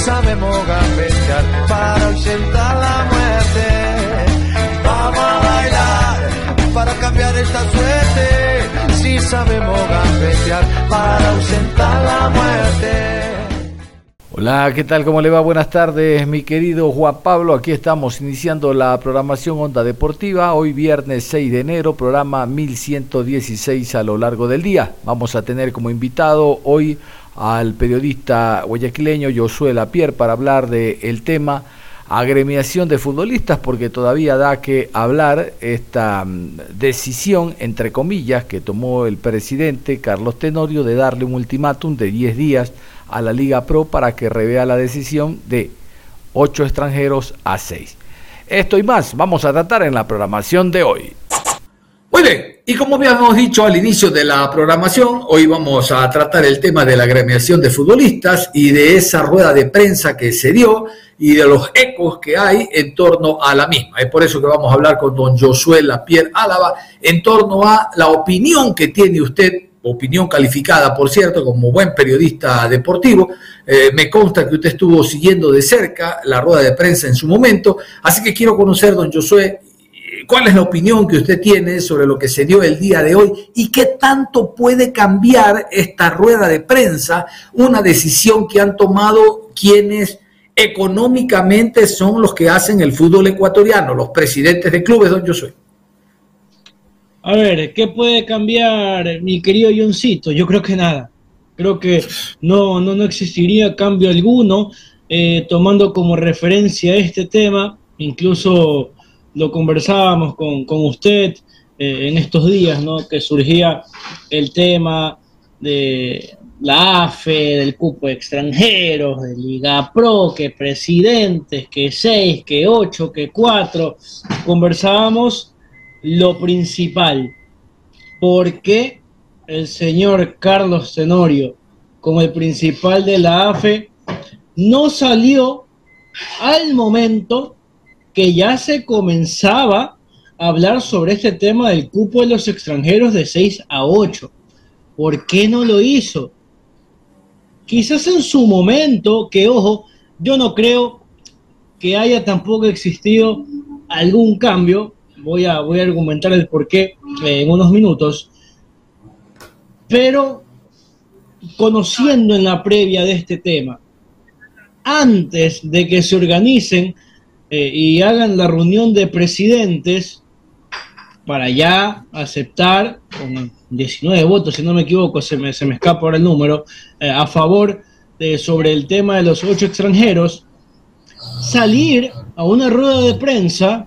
Sabemos gambetear para ausentar la muerte. Vamos a bailar para cambiar esta suerte. Si sabemos gambetear para ausentar la muerte. Hola, ¿qué tal? ¿Cómo le va? Buenas tardes, mi querido Juan Pablo. Aquí estamos iniciando la programación Onda Deportiva. Hoy viernes 6 de enero, programa 1116 a lo largo del día. Vamos a tener como invitado hoy al periodista guayaquileño Josué Lapierre para hablar del el tema agremiación de futbolistas porque todavía da que hablar esta mm, decisión, entre comillas, que tomó el presidente Carlos Tenorio de darle un ultimátum de 10 días a la Liga Pro para que revea la decisión de 8 extranjeros a 6. Esto y más vamos a tratar en la programación de hoy. Muy bien, y como habíamos dicho al inicio de la programación, hoy vamos a tratar el tema de la agremiación de futbolistas y de esa rueda de prensa que se dio y de los ecos que hay en torno a la misma. Es por eso que vamos a hablar con don Josué Lapierre Álava en torno a la opinión que tiene usted, opinión calificada, por cierto, como buen periodista deportivo. Eh, me consta que usted estuvo siguiendo de cerca la rueda de prensa en su momento, así que quiero conocer, don Josué, ¿Cuál es la opinión que usted tiene sobre lo que se dio el día de hoy y qué tanto puede cambiar esta rueda de prensa una decisión que han tomado quienes económicamente son los que hacen el fútbol ecuatoriano, los presidentes de clubes, don Josué? A ver, ¿qué puede cambiar mi querido Johncito? Yo creo que nada. Creo que no, no, no existiría cambio alguno, eh, tomando como referencia este tema, incluso lo conversábamos con, usted eh, en estos días, ¿no? Que surgía el tema de la AFE, del cupo de extranjeros, de Liga Pro, que presidentes, que seis, que ocho, que cuatro. Conversábamos lo principal. ¿Por qué el señor Carlos Tenorio, como el principal de la AFE, no salió al momento que ya se comenzaba a hablar sobre este tema del cupo de los extranjeros de 6 a 8. ¿Por qué no lo hizo? Quizás en su momento, que ojo, yo no creo que haya tampoco existido algún cambio. Voy a, voy a argumentar el por qué eh, en unos minutos. Pero conociendo en la previa de este tema, antes de que se organicen eh, y hagan la reunión de presidentes para ya aceptar, con 19 votos, si no me equivoco, se me, se me escapa ahora el número, eh, a favor de, sobre el tema de los ocho extranjeros, salir a una rueda de prensa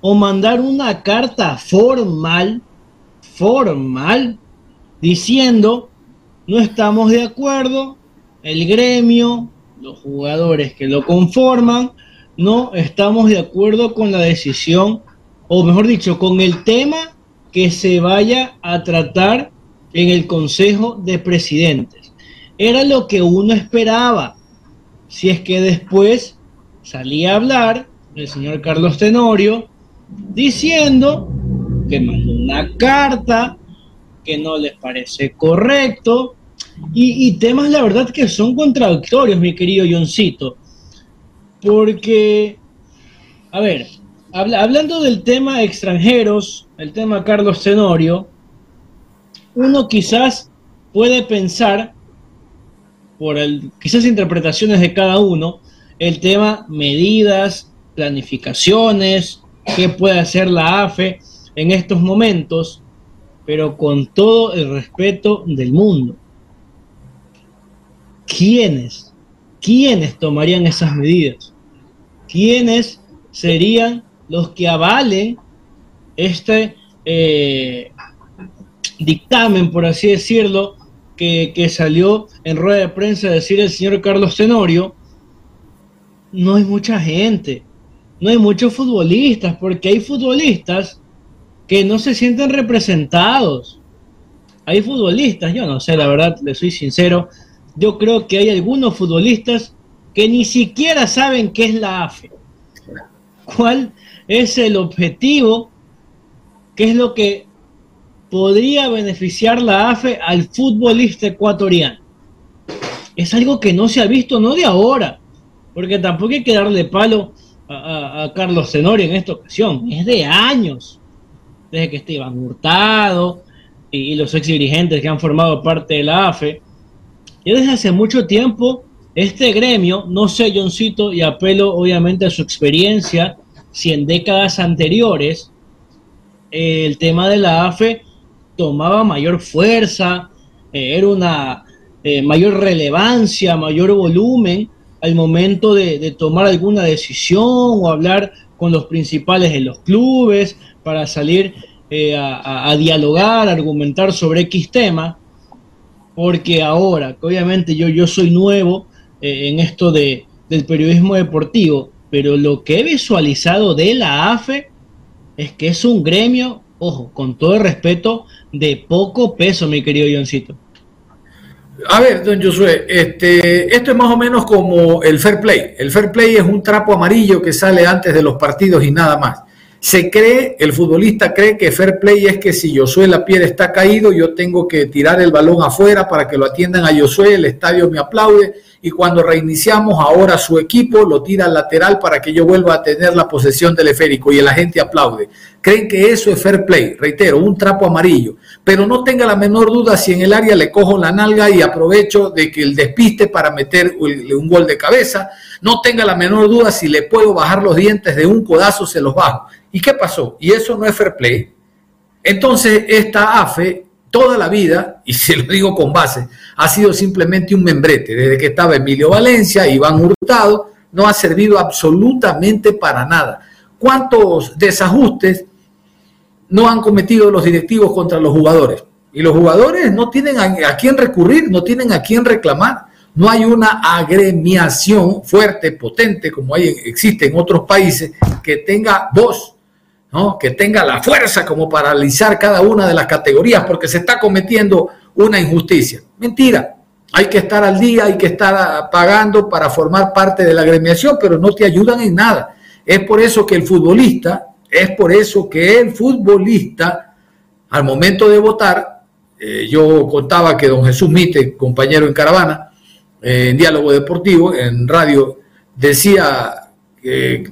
o mandar una carta formal, formal, diciendo, no estamos de acuerdo, el gremio, los jugadores que lo conforman, no estamos de acuerdo con la decisión, o mejor dicho, con el tema que se vaya a tratar en el Consejo de Presidentes. Era lo que uno esperaba. Si es que después salía a hablar el señor Carlos Tenorio diciendo que mandó una carta que no les parece correcto y, y temas, la verdad, que son contradictorios, mi querido Johncito porque, a ver, hablando del tema extranjeros, el tema Carlos Tenorio, uno quizás puede pensar, por el, quizás interpretaciones de cada uno, el tema medidas, planificaciones, qué puede hacer la AFE en estos momentos, pero con todo el respeto del mundo. ¿Quiénes ¿quiénes tomarían esas medidas? ¿Quiénes serían los que avalen este eh, dictamen, por así decirlo, que, que, salió en rueda de prensa a decir el señor Carlos Tenorio, no hay mucha gente, no hay muchos futbolistas, porque hay futbolistas que no se sienten representados. Hay futbolistas, yo no sé, la verdad, le soy sincero, yo creo que hay algunos futbolistas que ni siquiera saben qué es la AFE. ¿Cuál es el objetivo? ¿Qué es lo que podría beneficiar la AFE al futbolista ecuatoriano? Es algo que no se ha visto, no de ahora, porque tampoco hay que darle palo a, Carlos Tenorio en esta ocasión, es de años, desde que Esteban Hurtado y, y los ex dirigentes que han formado parte de la AFE, y desde hace mucho tiempo este gremio, no sé, Johncito, y apelo obviamente a su experiencia, si en décadas anteriores el tema de la AFE tomaba mayor fuerza, eh, era una eh, mayor relevancia, mayor volumen al momento de, tomar alguna decisión o hablar con los principales de los clubes para salir eh, a, a, dialogar, argumentar sobre X tema, porque ahora, que obviamente yo, yo soy nuevo eh, en esto de, del periodismo deportivo, pero lo que he visualizado de la AFE es que es un gremio, ojo, con todo el respeto, de poco peso, mi querido Johncito. A ver, don Josué, este, esto es más o menos como el fair play. El fair play es un trapo amarillo que sale antes de los partidos y nada más. Se cree, el futbolista cree que fair play es que si Josué la piedra está caído, yo tengo que tirar el balón afuera para que lo atiendan a Josué, el estadio me aplaude y cuando reiniciamos ahora su equipo lo tira al lateral para que yo vuelva a tener la posesión del esférico y la gente aplaude. Creen que eso es fair play, reitero, un trapo amarillo, pero no tenga la menor duda si en el área le cojo la nalga y aprovecho de que el despiste para meter un gol de cabeza, no tenga la menor duda si le puedo bajar los dientes de un codazo, se los bajo. ¿Y qué pasó? Y eso no es fair play. Entonces, esta AFE toda la vida, y se lo digo con base, ha sido simplemente un membrete. Desde que estaba Emilio Valencia, Iván Hurtado, no ha servido absolutamente para nada. ¿Cuántos desajustes no han cometido los directivos contra los jugadores? Y los jugadores no tienen a, quién recurrir, no tienen a quién reclamar. No hay una agremiación fuerte, potente, como hay, existe en otros países, que tenga voz que tenga la fuerza como para analizar cada una de las categorías, porque se está cometiendo una injusticia. Mentira. Hay que estar al día, hay que estar pagando para formar parte de la agremiación, pero no te ayudan en nada. Es por eso que el futbolista, es por eso que el futbolista, al momento de votar, eh, yo contaba que don Jesús Mite, compañero en Caravana, eh, en Diálogo Deportivo, en radio, decía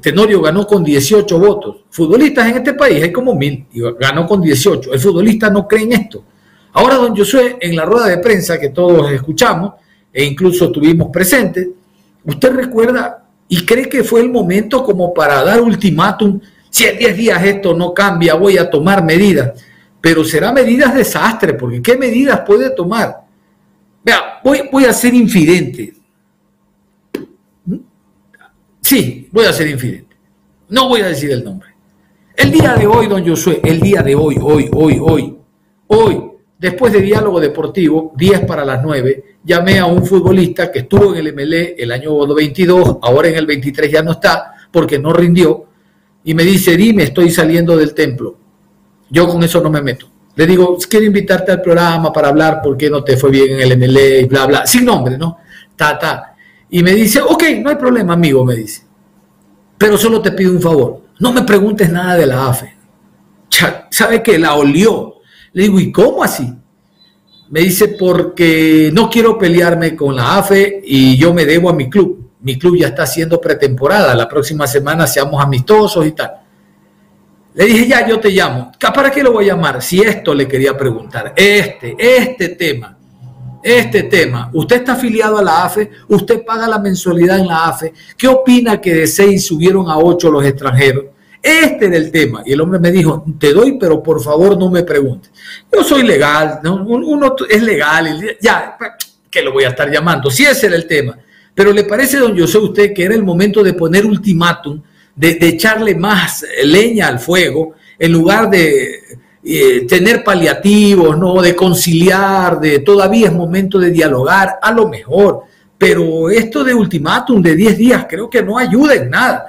Tenorio ganó con 18 votos. Futbolistas en este país hay como mil y ganó con 18. El futbolista no cree en esto. Ahora, don Josué, en la rueda de prensa que todos escuchamos e incluso tuvimos presente, usted recuerda y cree que fue el momento como para dar ultimátum. Si en 10 días esto no cambia, voy a tomar medidas. Pero será medidas desastre, porque ¿qué medidas puede tomar? Vea, voy, voy a ser infidente. Sí, voy a ser infidente. No voy a decir el nombre. El día de hoy, don Josué, el día de hoy, hoy, hoy, hoy, hoy, después de diálogo deportivo, 10 para las 9, llamé a un futbolista que estuvo en el MLE el año 22, ahora en el 23 ya no está, porque no rindió, y me dice, dime, estoy saliendo del templo. Yo con eso no me meto. Le digo, quiero invitarte al programa para hablar por qué no te fue bien en el MLE y bla, bla, sin nombre, ¿no? Ta, ta. Y me dice, ok, no hay problema, amigo, me dice. Pero solo te pido un favor, no me preguntes nada de la AFE. ¿Sabe que la olió? Le digo, ¿y cómo así? Me dice, porque no quiero pelearme con la AFE y yo me debo a mi club. Mi club ya está haciendo pretemporada, la próxima semana seamos amistosos y tal. Le dije, ya, yo te llamo. ¿Para qué lo voy a llamar? Si esto le quería preguntar, este, este tema este tema. Usted está afiliado a la AFE, usted paga la mensualidad en la AFE. ¿Qué opina que de seis subieron a ocho los extranjeros? Este era el tema. Y el hombre me dijo, te doy, pero por favor no me preguntes. Yo soy legal, uno es legal, ya, que lo voy a estar llamando. Si ese era el tema. Pero le parece, don José, usted que era el momento de poner ultimátum de, echarle más leña al fuego, en lugar de eh, tener paliativos, ¿no? de conciliar, de todavía es momento de dialogar, a lo mejor. Pero esto de ultimátum de 10 días creo que no ayuda en nada.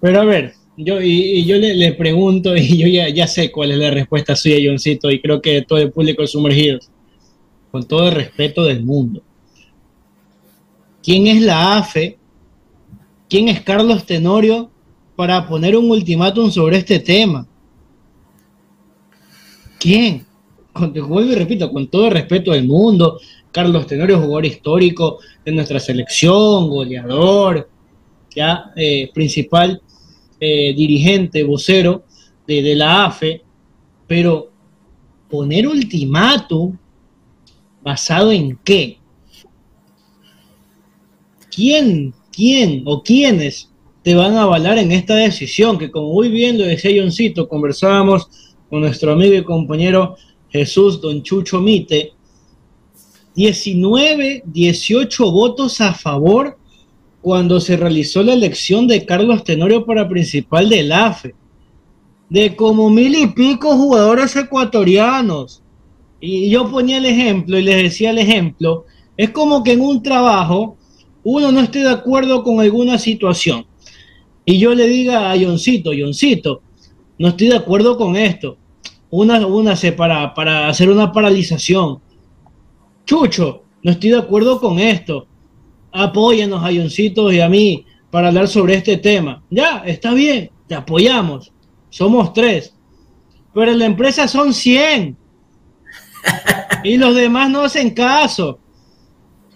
Pero a ver, yo, y, yo le, pregunto, y yo ya, sé cuál es la respuesta suya, Johncito, y creo que todo el público sumergido, con todo el respeto del mundo. ¿Quién es la AFE? ¿Quién es Carlos Tenorio para poner un ultimátum sobre este tema? ¿Quién? Con, vuelvo y repito, con todo el respeto del mundo, Carlos Tenorio, jugador histórico de nuestra selección, goleador, ya eh, principal eh, dirigente, vocero de, la AFE, pero poner ultimátum basado en qué? ¿Quién, quién o quiénes te van a avalar en esta decisión? Que como muy bien lo decía Johncito, conversábamos con nuestro amigo y compañero Jesús Don Chucho Mite, 19, 18 votos a favor cuando se realizó la elección de Carlos Tenorio para principal del AFE, de como mil y pico jugadores ecuatorianos. Y yo ponía el ejemplo y les decía el ejemplo, es como que en un trabajo uno no esté de acuerdo con alguna situación. Y yo le diga a Yoncito, Yoncito, no estoy de acuerdo con esto. Una, una para, para hacer una paralización. Chucho, no estoy de acuerdo con esto apóyanos a y a mí para hablar sobre este tema. Ya, está bien, te apoyamos. Somos tres. Pero en la empresa son 100. y los demás no hacen caso.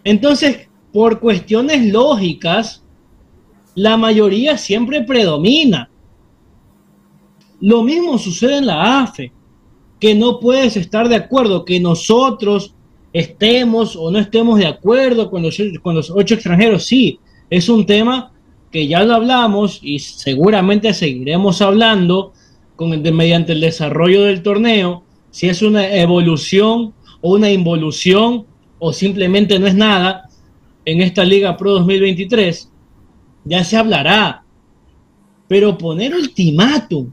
Entonces, por cuestiones lógicas, la mayoría siempre predomina. Lo mismo sucede en la AFE, que no puedes estar de acuerdo que nosotros estemos o no estemos de acuerdo con los, con los ocho extranjeros, sí, es un tema que ya lo hablamos y seguramente seguiremos hablando con mediante el desarrollo del torneo, si es una evolución o una involución o simplemente no es nada en esta Liga Pro 2023, ya se hablará. Pero poner ultimátum,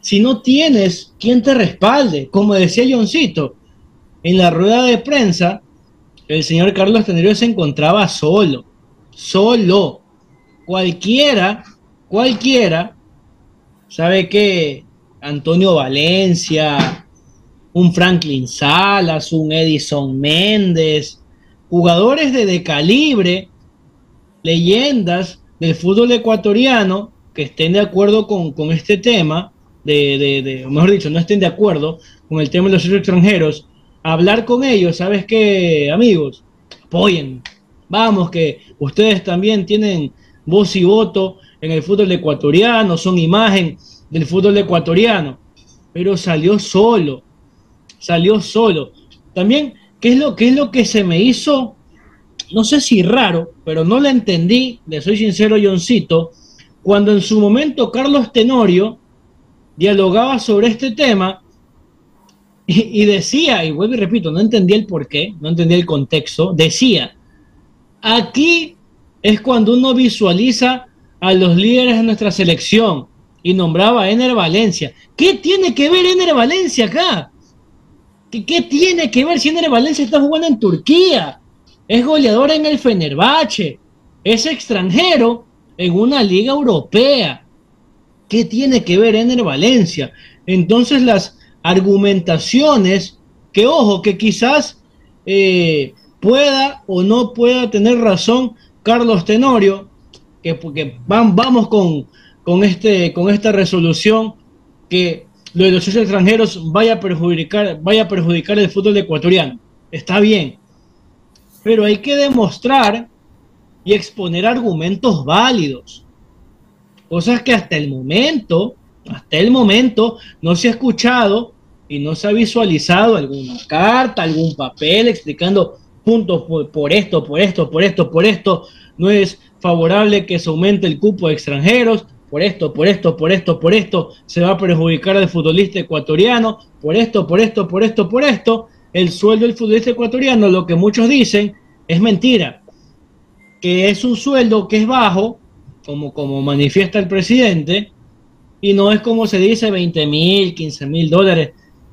si no tienes quien te respalde, como decía Johncito, en la rueda de prensa, el señor Carlos Tenorio se encontraba solo, solo. Cualquiera, cualquiera, sabe que Antonio Valencia, un Franklin Salas, un Edison Méndez, jugadores de, de calibre, leyendas del fútbol ecuatoriano que estén de acuerdo con, este tema, de, de, mejor dicho, no estén de acuerdo con el tema de los extranjeros, hablar con ellos, ¿sabes qué, amigos? Apoyen. Vamos, que ustedes también tienen voz y voto en el fútbol ecuatoriano, son imagen del fútbol ecuatoriano, pero salió solo, salió solo. También, ¿qué es lo, qué es lo que se me hizo? No sé si raro, pero no lo entendí, le soy sincero, Johncito, cuando en su momento Carlos Tenorio dialogaba sobre este tema y, decía, y vuelvo y repito, no entendía el por qué, no entendía el contexto, decía, aquí es cuando uno visualiza a los líderes de nuestra selección y nombraba a Ener Valencia. ¿Qué tiene que ver Ener Valencia acá? ¿Qué, tiene que ver si Ener Valencia está jugando en Turquía? Es goleador en el Fenerbahce, es extranjero en una liga europea. ¿Qué tiene que ver Ener Valencia? Entonces las argumentaciones que, ojo, que quizás eh, pueda o no pueda tener razón Carlos Tenorio, que porque vamos con, con, este, con esta resolución que lo de los extranjeros vaya a perjudicar, vaya a perjudicar el fútbol ecuatoriano. Está bien, pero hay que demostrar y exponer argumentos válidos. Cosas que hasta el momento, hasta el momento, no se ha escuchado y no se ha visualizado. Alguna carta, algún papel explicando puntos por, esto, por esto, por esto, por esto, no es favorable que se aumente el cupo de extranjeros, por esto, por esto, por esto, por esto, se va a perjudicar al futbolista ecuatoriano, por esto, por esto, por esto, por esto, el sueldo del futbolista ecuatoriano, lo que muchos dicen, es mentira. que es un sueldo que es bajo, como, como manifiesta el presidente, y no es como se dice 20 mil, 15 mil dólares,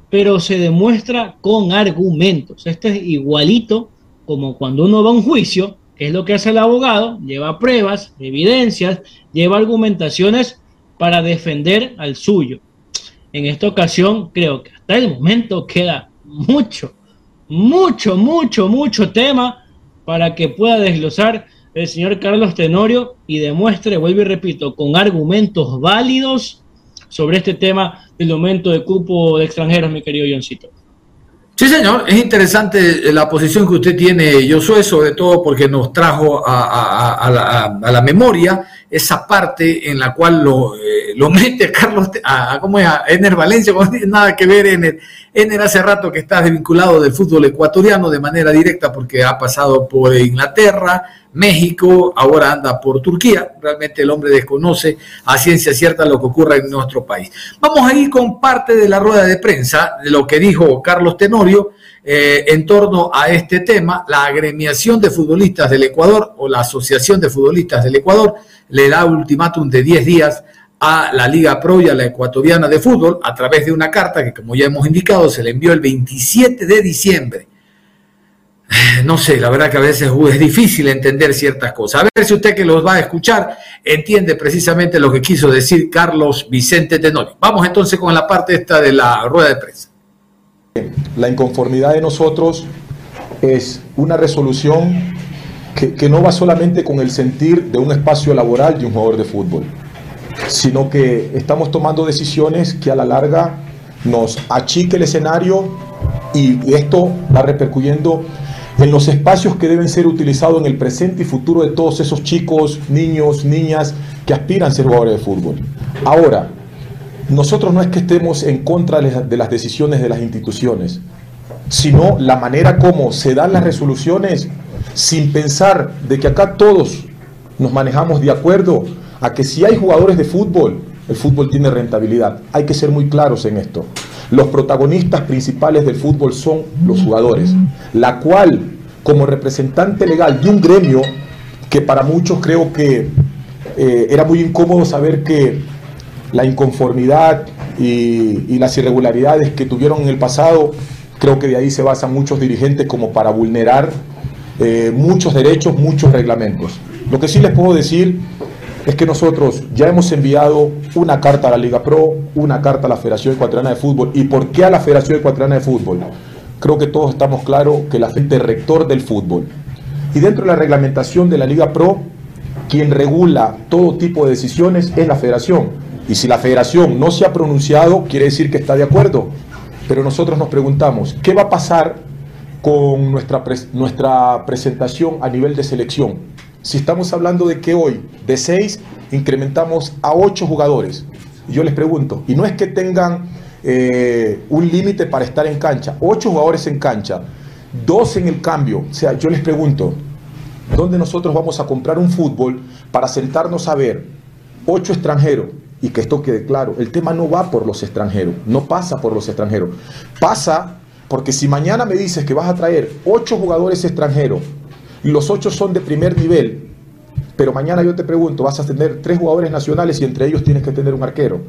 pero se demuestra con argumentos. Esto es igualito como cuando uno va a un juicio, que es lo que hace el abogado, lleva pruebas, evidencias, lleva argumentaciones para defender al suyo. En esta ocasión creo que hasta el momento queda mucho, mucho, mucho, mucho tema para que pueda desglosar el señor Carlos Tenorio y demuestre, vuelvo y repito, con argumentos válidos sobre este tema del aumento de cupo de extranjeros, mi querido Johncito. Sí, señor, es interesante la posición que usted tiene, Josué, sobre todo porque nos trajo a, la, memoria esa parte en la cual lo, eh, lo mete Carlos, a, ¿cómo es? a Ener Valencia, no tiene nada que ver Ener. Ener hace rato que está desvinculado del fútbol ecuatoriano de manera directa porque ha pasado por Inglaterra, México, ahora anda por Turquía. Realmente el hombre desconoce a ciencia cierta lo que ocurre en nuestro país. Vamos a ir con parte de la rueda de prensa de lo que dijo Carlos Tenorio eh, en torno a este tema. La agremiación de futbolistas del Ecuador o la Asociación de Futbolistas del Ecuador le da ultimátum de 10 días a la Liga Pro y a la Ecuatoriana de Fútbol a través de una carta que, como ya hemos indicado, se le envió el 27 de diciembre no sé, la verdad que a veces uh, es difícil entender ciertas cosas. A ver si usted que los va a escuchar entiende precisamente lo que quiso decir Carlos Vicente Tenori. Vamos entonces con la parte esta de la rueda de prensa. La inconformidad de nosotros es una resolución que, no va solamente con el sentir de un espacio laboral de un jugador de fútbol, sino que estamos tomando decisiones que a la larga nos achique el escenario y esto va repercuyendo en los espacios que deben ser utilizados en el presente y futuro de todos esos chicos, niños, niñas que aspiran a ser jugadores de fútbol. Ahora, nosotros no es que estemos en contra de las decisiones de las instituciones, sino la manera como se dan las resoluciones sin pensar de que acá todos nos manejamos de acuerdo a que si hay jugadores de fútbol, el fútbol tiene rentabilidad. Hay que ser muy claros en esto. Los protagonistas principales del fútbol son los jugadores, la cual, como representante legal de un gremio, que para muchos creo que eh, era muy incómodo saber que la inconformidad y, las irregularidades que tuvieron en el pasado, creo que de ahí se basan muchos dirigentes como para vulnerar eh, muchos derechos, muchos reglamentos. Lo que sí les puedo decir es que nosotros ya hemos enviado una carta a la Liga Pro, una carta a la Federación Ecuatoriana de Fútbol. ¿Y por qué a la Federación Ecuatoriana de Fútbol? Creo que todos estamos claros que la gente rector del fútbol. Y dentro de la reglamentación de la Liga Pro, quien regula todo tipo de decisiones es la federación. Y si la federación no se ha pronunciado, quiere decir que está de acuerdo. Pero nosotros nos preguntamos, ¿qué va a pasar con nuestra, nuestra presentación a nivel de selección? Si estamos hablando de que hoy de 6 incrementamos a 8 jugadores, yo les pregunto, y no es que tengan eh, un límite para estar en cancha, 8 jugadores en cancha, 2 en el cambio, o sea, yo les pregunto, ¿dónde nosotros vamos a comprar un fútbol para sentarnos a ver 8 extranjeros? Y que esto quede claro, el tema no va por los extranjeros, no pasa por los extranjeros, pasa porque si mañana me dices que vas a traer 8 jugadores extranjeros los ocho son de primer nivel, pero mañana yo te pregunto, vas a tener tres jugadores nacionales y entre ellos tienes que tener un arquero.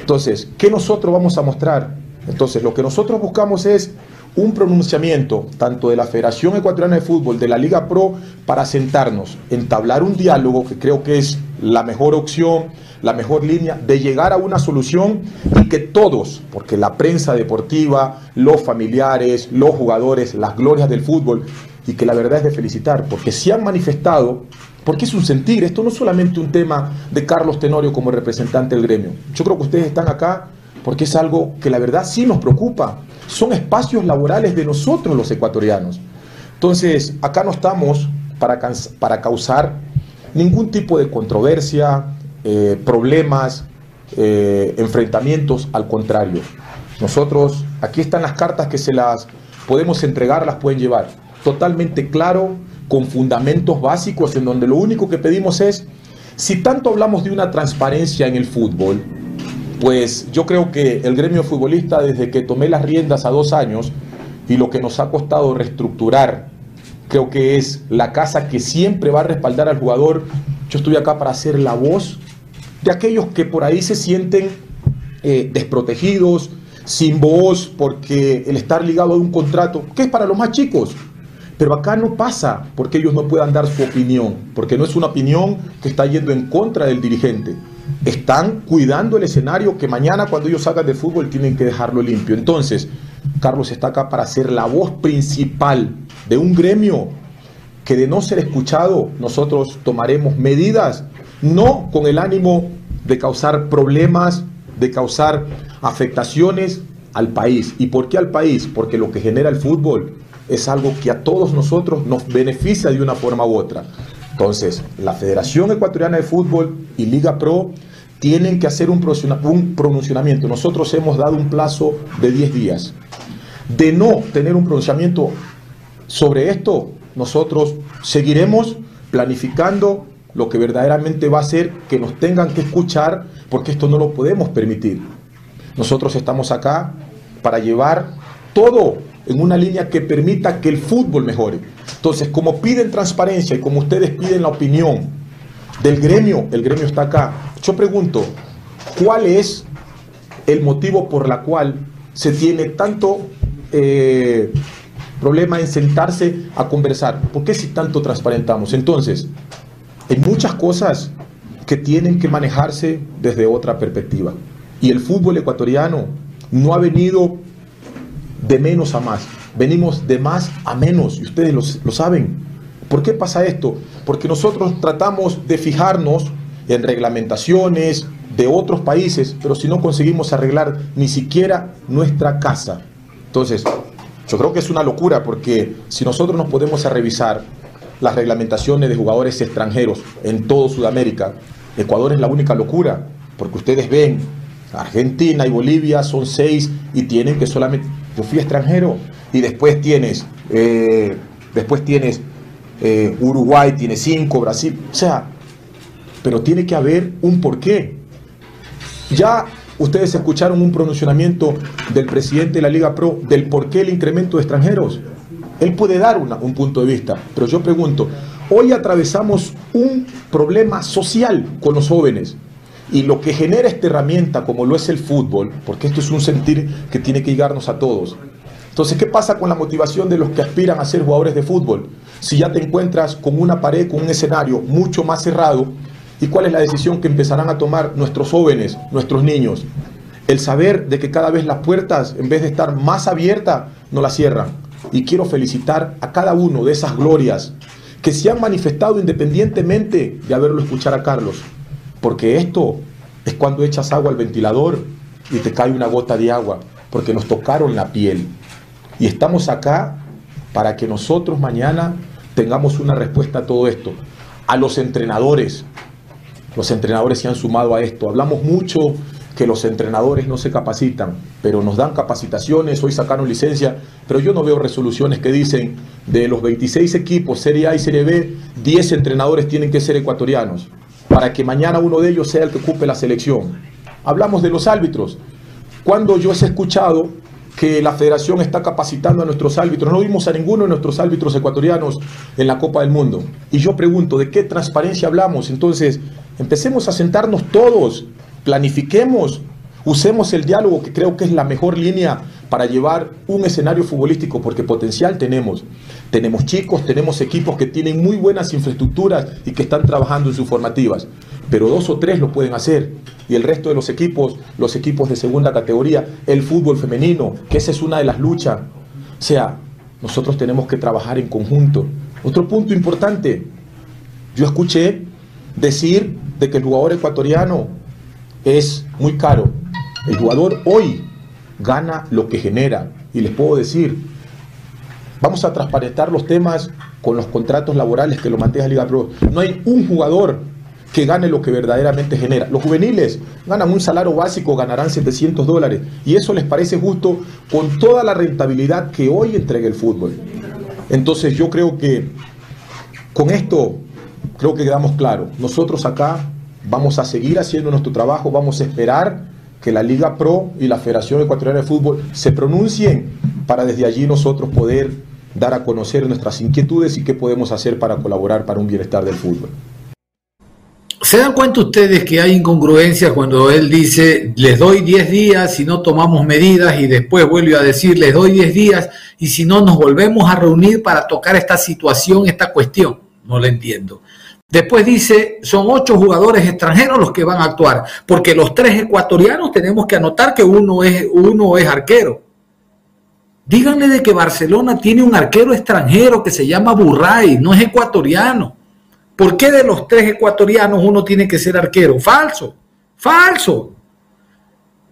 Entonces, ¿qué nosotros vamos a mostrar? Entonces, lo que nosotros buscamos es un pronunciamiento tanto de la Federación Ecuatoriana de Fútbol, de la Liga Pro, para sentarnos, entablar un diálogo que creo que es la mejor opción, la mejor línea de llegar a una solución y que todos, porque la prensa deportiva, los familiares, los jugadores, las glorias del fútbol, y que la verdad es de felicitar, porque se han manifestado, porque es un sentir, esto no es solamente un tema de Carlos Tenorio como representante del gremio. Yo creo que ustedes están acá porque es algo que la verdad sí nos preocupa. Son espacios laborales de nosotros los ecuatorianos. Entonces, acá no estamos para, causar ningún tipo de controversia, eh, problemas, eh, enfrentamientos, al contrario. Nosotros, aquí están las cartas que se las podemos entregar, las pueden llevar totalmente claro, con fundamentos básicos, en donde lo único que pedimos es, si tanto hablamos de una transparencia en el fútbol, pues yo creo que el gremio futbolista, desde que tomé las riendas a dos años, y lo que nos ha costado reestructurar creo que es la casa que siempre va a respaldar al jugador. Yo estoy acá para ser la voz de aquellos que por ahí se sienten eh, desprotegidos, sin voz, porque el estar ligado a un contrato, que es para los más chicos, pero acá no pasa porque ellos no puedan dar su opinión, porque no es una opinión que está yendo en contra del dirigente. Están cuidando el escenario que mañana cuando ellos salgan de fútbol tienen que dejarlo limpio. Entonces, Carlos está acá para ser la voz principal de un gremio que de no ser escuchado nosotros tomaremos medidas, no con el ánimo de causar problemas, de causar afectaciones al país. ¿Y por qué al país? Porque lo que genera el fútbol es algo que a todos nosotros nos beneficia de una forma u otra. Entonces, la Federación Ecuatoriana de Fútbol y Liga Pro tienen que hacer un pronunciamiento. Nosotros hemos dado un plazo de 10 días. De no tener un pronunciamiento sobre esto, nosotros seguiremos planificando lo que verdaderamente va a hacer que nos tengan que escuchar, porque esto no lo podemos permitir. Nosotros estamos acá para llevar todo en una línea que permita que el fútbol mejore. Entonces, como piden transparencia y como ustedes piden la opinión del gremio, el gremio está acá. Yo pregunto, ¿cuál es el motivo por la cual se tiene tanto eh, problema en sentarse a conversar? ¿Por qué si tanto transparentamos? Entonces, hay muchas cosas que tienen que manejarse desde otra perspectiva. Y el fútbol ecuatoriano no ha venido de menos a más. Venimos de más a menos y ustedes lo, saben. ¿Por qué pasa esto? Porque nosotros tratamos de fijarnos en reglamentaciones de otros países, pero si no conseguimos arreglar ni siquiera nuestra casa. Entonces, yo creo que es una locura porque si nosotros nos podemos a revisar las reglamentaciones de jugadores extranjeros en todo Sudamérica, Ecuador es la única locura, porque ustedes ven, Argentina y Bolivia son seis y tienen que solamente yo fui extranjero y después tienes, eh, después tienes eh, Uruguay, tiene cinco, Brasil, o sea, pero tiene que haber un porqué. Ya ustedes escucharon un pronunciamiento del presidente de la Liga Pro del por qué el incremento de extranjeros. Él puede dar un punto de vista, pero yo pregunto, hoy atravesamos un problema social con los jóvenes. Y lo que genera esta herramienta, como lo es el fútbol, porque esto es un sentir que tiene que llegarnos a todos. Entonces, ¿qué pasa con la motivación de los que aspiran a ser jugadores de fútbol? Si ya te encuentras con una pared, con un escenario mucho más cerrado, ¿y cuál es la decisión que empezarán a tomar nuestros jóvenes, nuestros niños? El saber de que cada vez las puertas, en vez de estar más abiertas, no las cierran. Y quiero felicitar a cada uno de esas glorias que se han manifestado independientemente de haberlo escuchado a Carlos. Porque esto es cuando echas agua al ventilador y te cae una gota de agua, porque nos tocaron la piel. Y estamos acá para que nosotros mañana tengamos una respuesta a todo esto. A los entrenadores, los entrenadores se han sumado a esto. Hablamos mucho que los entrenadores no se capacitan, pero nos dan capacitaciones, hoy sacaron licencia, pero yo no veo resoluciones que dicen de los 26 equipos, Serie A y Serie B, 10 entrenadores tienen que ser ecuatorianos para que mañana uno de ellos sea el que ocupe la selección. Hablamos de los árbitros. Cuando yo he escuchado que la federación está capacitando a nuestros árbitros, no vimos a ninguno de nuestros árbitros ecuatorianos en la Copa del Mundo. Y yo pregunto, ¿de qué transparencia hablamos? Entonces, empecemos a sentarnos todos, planifiquemos, usemos el diálogo, que creo que es la mejor línea para llevar un escenario futbolístico, porque potencial tenemos. Tenemos chicos, tenemos equipos que tienen muy buenas infraestructuras y que están trabajando en sus formativas, pero dos o tres lo pueden hacer. Y el resto de los equipos, los equipos de segunda categoría, el fútbol femenino, que esa es una de las luchas. O sea, nosotros tenemos que trabajar en conjunto. Otro punto importante, yo escuché decir de que el jugador ecuatoriano es muy caro. El jugador hoy gana lo que genera. Y les puedo decir, vamos a transparentar los temas con los contratos laborales que lo mantenga Liga Pro. No hay un jugador que gane lo que verdaderamente genera. Los juveniles ganan un salario básico, ganarán 700 dólares. Y eso les parece justo con toda la rentabilidad que hoy entrega el fútbol. Entonces yo creo que con esto creo que quedamos claros. Nosotros acá vamos a seguir haciendo nuestro trabajo, vamos a esperar que la Liga Pro y la Federación Ecuatoriana de Fútbol se pronuncien para desde allí nosotros poder dar a conocer nuestras inquietudes y qué podemos hacer para colaborar para un bienestar del fútbol. ¿Se dan cuenta ustedes que hay incongruencias cuando él dice, les doy 10 días si no tomamos medidas y después vuelve a decir, les doy 10 días y si no nos volvemos a reunir para tocar esta situación, esta cuestión? No lo entiendo. Después dice, son ocho jugadores extranjeros los que van a actuar, porque los tres ecuatorianos tenemos que anotar que uno es, uno es arquero. Díganle de que Barcelona tiene un arquero extranjero que se llama Burray, no es ecuatoriano. ¿Por qué de los tres ecuatorianos uno tiene que ser arquero? Falso, falso.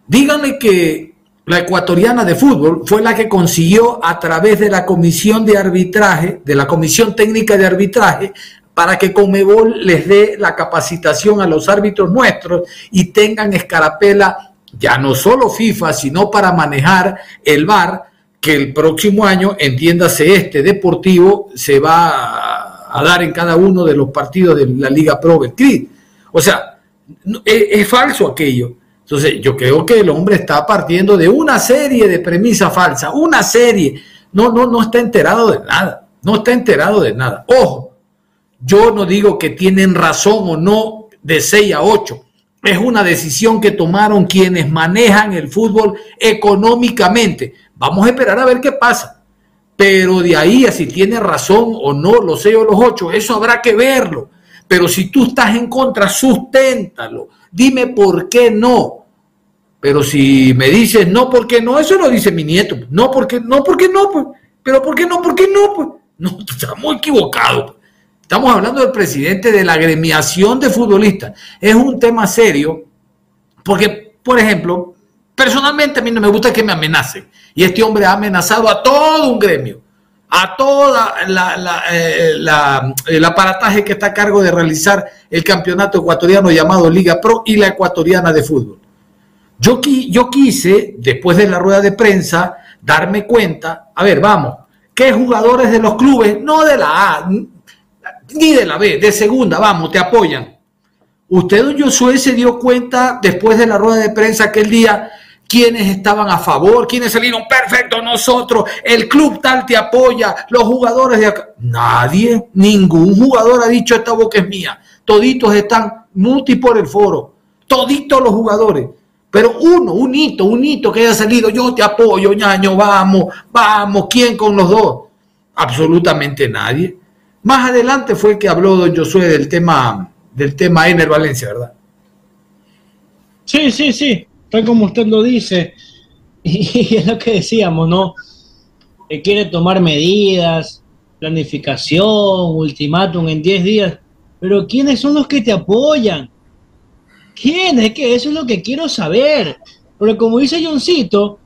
Díganle que la ecuatoriana de fútbol fue la que consiguió a través de la comisión de arbitraje, de la comisión técnica de arbitraje, para que Conmebol les dé la capacitación a los árbitros nuestros y tengan escarapela ya no solo FIFA, sino para manejar el VAR, que el próximo año, entiéndase este deportivo, se va a dar en cada uno de los partidos de la Liga Pro Betcris. O sea, es, falso aquello. Entonces, yo creo que el hombre está partiendo de una serie de premisas falsas, una serie. No, no, no está enterado de nada. No está enterado de nada. Ojo, yo no digo que tienen razón o no de 6 a 8. Es una decisión que tomaron quienes manejan el fútbol económicamente. Vamos a esperar a ver qué pasa. Pero de ahí a si tiene razón o no los seis o los ocho, eso habrá que verlo. Pero si tú estás en contra, susténtalo. Dime por qué no. Pero si me dices no, ¿por qué no? Eso lo dice mi nieto. No, porque no, porque no, pues. Pero ¿por qué no? ¿Por qué no? Pues. No, estamos equivocados. Estamos hablando del presidente de la agremiación de futbolistas. Es un tema serio porque, por ejemplo, personalmente a mí no me gusta que me amenacen. Y este hombre ha amenazado a todo un gremio, a toda eh, el aparataje que está a cargo de realizar el campeonato ecuatoriano llamado Liga Pro y la ecuatoriana de fútbol. Yo, quise, después de la rueda de prensa, darme cuenta, a ver, vamos, ¿qué jugadores de los clubes, no de la A, ni de la B, de segunda, vamos, te apoyan? Usted, don Josué, se dio cuenta después de la rueda de prensa aquel día quienes estaban a favor, quienes salieron perfecto, nosotros, el club tal te apoya, los jugadores de acá. Nadie, ningún jugador ha dicho esta boca es mía. Toditos están multi por el foro, toditos los jugadores. Pero uno, un hito, un hito que haya salido, yo te apoyo, ñaño, vamos, vamos, ¿quién con los dos? Absolutamente nadie. Más adelante fue que habló don Josué del tema, del tema Ener Valencia, ¿verdad? Sí, sí, sí como usted lo dice, y es lo que decíamos, ¿no? Que quiere tomar medidas, planificación, ultimátum en 10 días, pero ¿quiénes son los que te apoyan? ¿Quiénes? Que eso es lo que quiero saber. Pero como dice Johncito,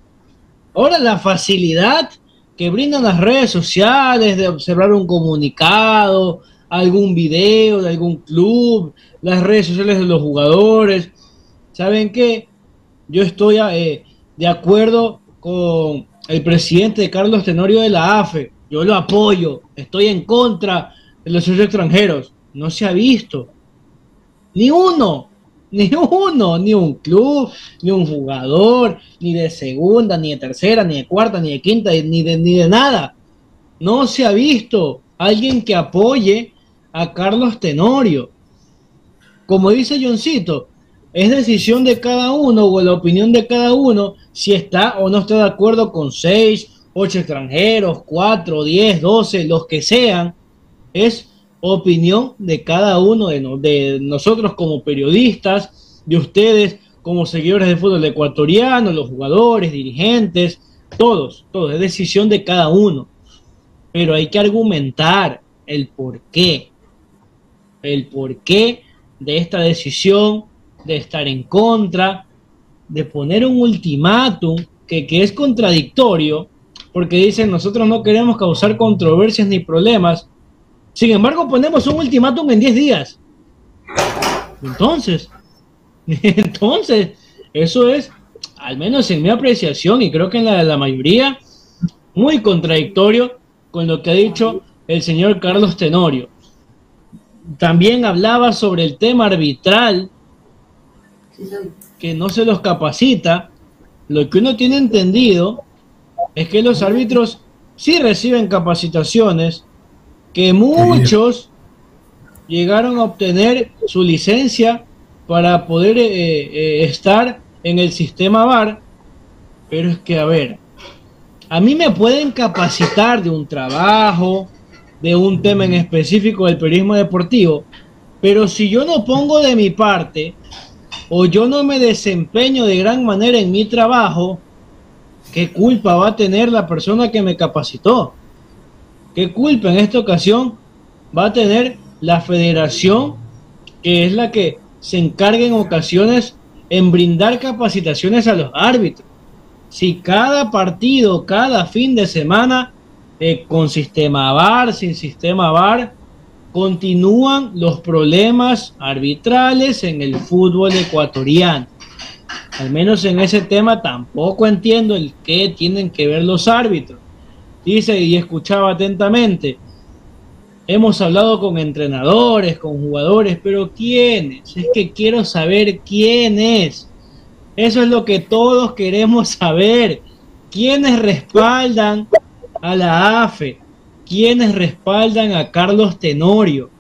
ahora la facilidad que brindan las redes sociales de observar un comunicado, algún video de algún club, las redes sociales de los jugadores, ¿saben qué? Yo estoy eh, de acuerdo con el presidente Carlos Tenorio de la AFE. Yo lo apoyo. Estoy en contra de los socios extranjeros. No se ha visto. Ni uno. Ni uno. Ni un club. Ni un jugador. Ni de segunda, ni de tercera, ni de cuarta, ni de quinta, ni de, ni de nada. No se ha visto alguien que apoye a Carlos Tenorio. Como dice Johncito, es decisión de cada uno o la opinión de cada uno si está o no está de acuerdo con seis, ocho extranjeros, cuatro, diez, doce, los que sean. Es opinión de cada uno de, de nosotros como periodistas, de ustedes como seguidores de fútbol ecuatoriano, los jugadores, dirigentes, todos, todos. Es decisión de cada uno. Pero hay que argumentar el por qué. El por qué de esta decisión de estar en contra, de poner un ultimátum que, es contradictorio, porque dicen nosotros no queremos causar controversias ni problemas. Sin embargo, ponemos un ultimátum en 10 días. Entonces, entonces, eso es, al menos en mi apreciación, y creo que en la de la mayoría, muy contradictorio con lo que ha dicho el señor Carlos Tenorio. También hablaba sobre el tema arbitral que no se los capacita, lo que uno tiene entendido es que los árbitros sí reciben capacitaciones, que muchos llegaron a obtener su licencia para poder eh, eh, estar en el sistema VAR, pero es que, a ver, a mí me pueden capacitar de un trabajo, de un tema en específico del periodismo deportivo, pero si yo no pongo de mi parte o yo no me desempeño de gran manera en mi trabajo, ¿qué culpa va a tener la persona que me capacitó? ¿Qué culpa en esta ocasión va a tener la federación, que es la que se encarga en ocasiones en brindar capacitaciones a los árbitros? Si cada partido, cada fin de semana, eh, con sistema VAR, sin sistema VAR, continúan los problemas arbitrales en el fútbol ecuatoriano. Al menos en ese tema tampoco entiendo el qué tienen que ver los árbitros. Dice y escuchaba atentamente. Hemos hablado con entrenadores, con jugadores, pero ¿quiénes? Es que quiero saber quién es. Eso es lo que todos queremos saber. ¿Quiénes respaldan a la AFE? ¿Quiénes respaldan a Carlos Tenorio?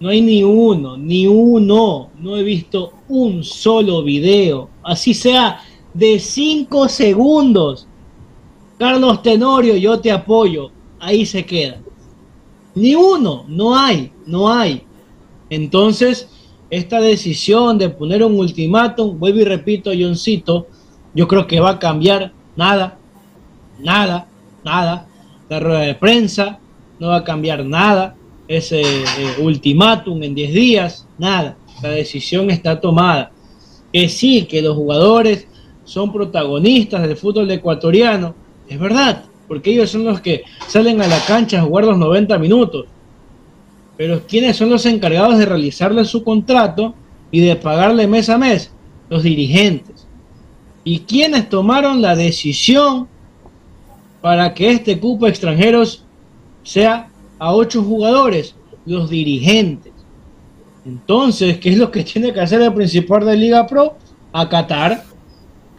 No hay ni uno, ni uno. No he visto un solo video, así sea de cinco segundos. Carlos Tenorio, yo te apoyo. Ahí se queda. Ni uno, no hay, no hay. Entonces, esta decisión de poner un ultimátum, vuelvo y repito, Johncito, yo creo que va a cambiar nada, nada, nada la rueda de prensa, no va a cambiar nada, ese eh, ultimátum en 10 días, nada, la decisión está tomada. Que sí, que los jugadores son protagonistas del fútbol ecuatoriano, es verdad, porque ellos son los que salen a la cancha a jugar los 90 minutos. Pero ¿quiénes son los encargados de realizarle su contrato y de pagarle mes a mes? Los dirigentes. ¿Y quiénes tomaron la decisión para que este cupo extranjeros sea a ocho jugadores, los dirigentes. Entonces, ¿qué es lo que tiene que hacer el principal de Liga Pro? Acatar,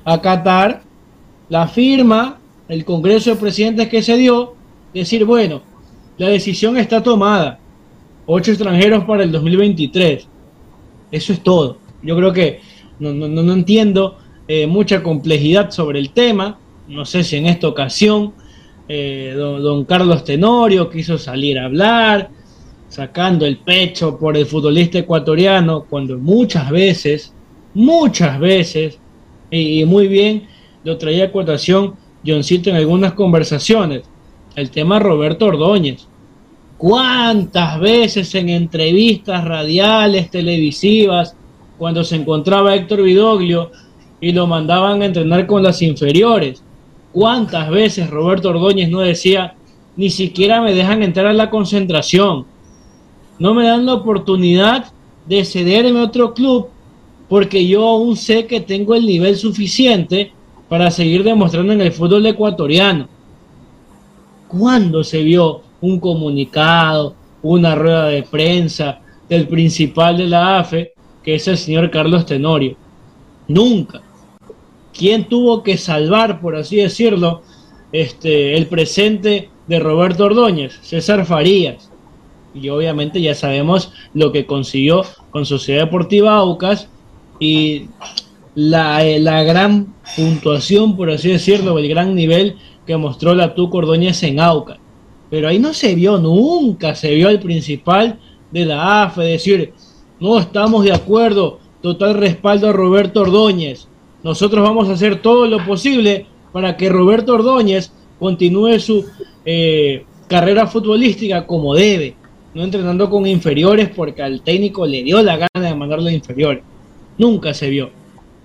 acatar la firma, el Congreso de Presidentes que se dio, decir, bueno, la decisión está tomada, ocho extranjeros para el 2023. Eso es todo. Yo creo que no, no, no entiendo eh, mucha complejidad sobre el tema no sé si en esta ocasión eh, don, Carlos Tenorio quiso salir a hablar, sacando el pecho por el futbolista ecuatoriano, cuando muchas veces, muchas veces, y, muy bien lo traía a cotación Johncito en algunas conversaciones, el tema Roberto Ordóñez. ¿Cuántas veces en entrevistas radiales, televisivas, cuando se encontraba Héctor Vidoglio y lo mandaban a entrenar con las inferiores? ¿Cuántas veces Roberto Ordóñez no decía, ni siquiera me dejan entrar a la concentración? No me dan la oportunidad de cederme a otro club porque yo aún sé que tengo el nivel suficiente para seguir demostrando en el fútbol ecuatoriano. ¿Cuándo se vio un comunicado, una rueda de prensa del principal de la AFE, que es el señor Carlos Tenorio? Nunca. ¿Quién tuvo que salvar, por así decirlo, este, el presente de Roberto Ordóñez? César Farías. Y obviamente ya sabemos lo que consiguió con Sociedad Deportiva Aucas y la, eh, gran puntuación, por así decirlo, el gran nivel que mostró la Tuco Ordóñez en Aucas. Pero ahí no se vio, nunca se vio al principal de la AFE decir, no estamos de acuerdo, total respaldo a Roberto Ordóñez nosotros vamos a hacer todo lo posible para que Roberto Ordóñez continúe su eh, carrera futbolística como debe, no entrenando con inferiores porque al técnico le dio la gana de mandarlo a inferiores. Nunca se vio.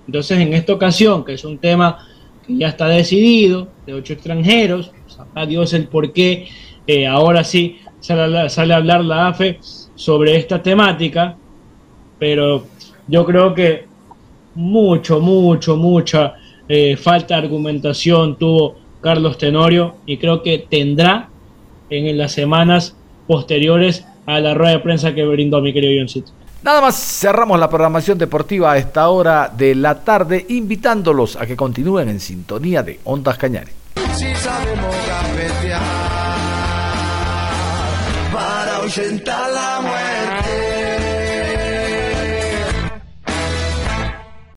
Entonces, en esta ocasión, que es un tema que ya está decidido, de ocho extranjeros, sabrá Dios el por qué, eh, ahora sí sale sale a hablar la AFE sobre esta temática, pero yo creo que mucho, mucho, mucha eh, falta de argumentación tuvo Carlos Tenorio y creo que tendrá en las semanas posteriores a la rueda de prensa que brindó mi querido Johncito. Nada más cerramos la programación deportiva a esta hora de la tarde, invitándolos a que continúen en sintonía de Ondas Cañares. Si sabemos cafetear, para ausentar la muerte.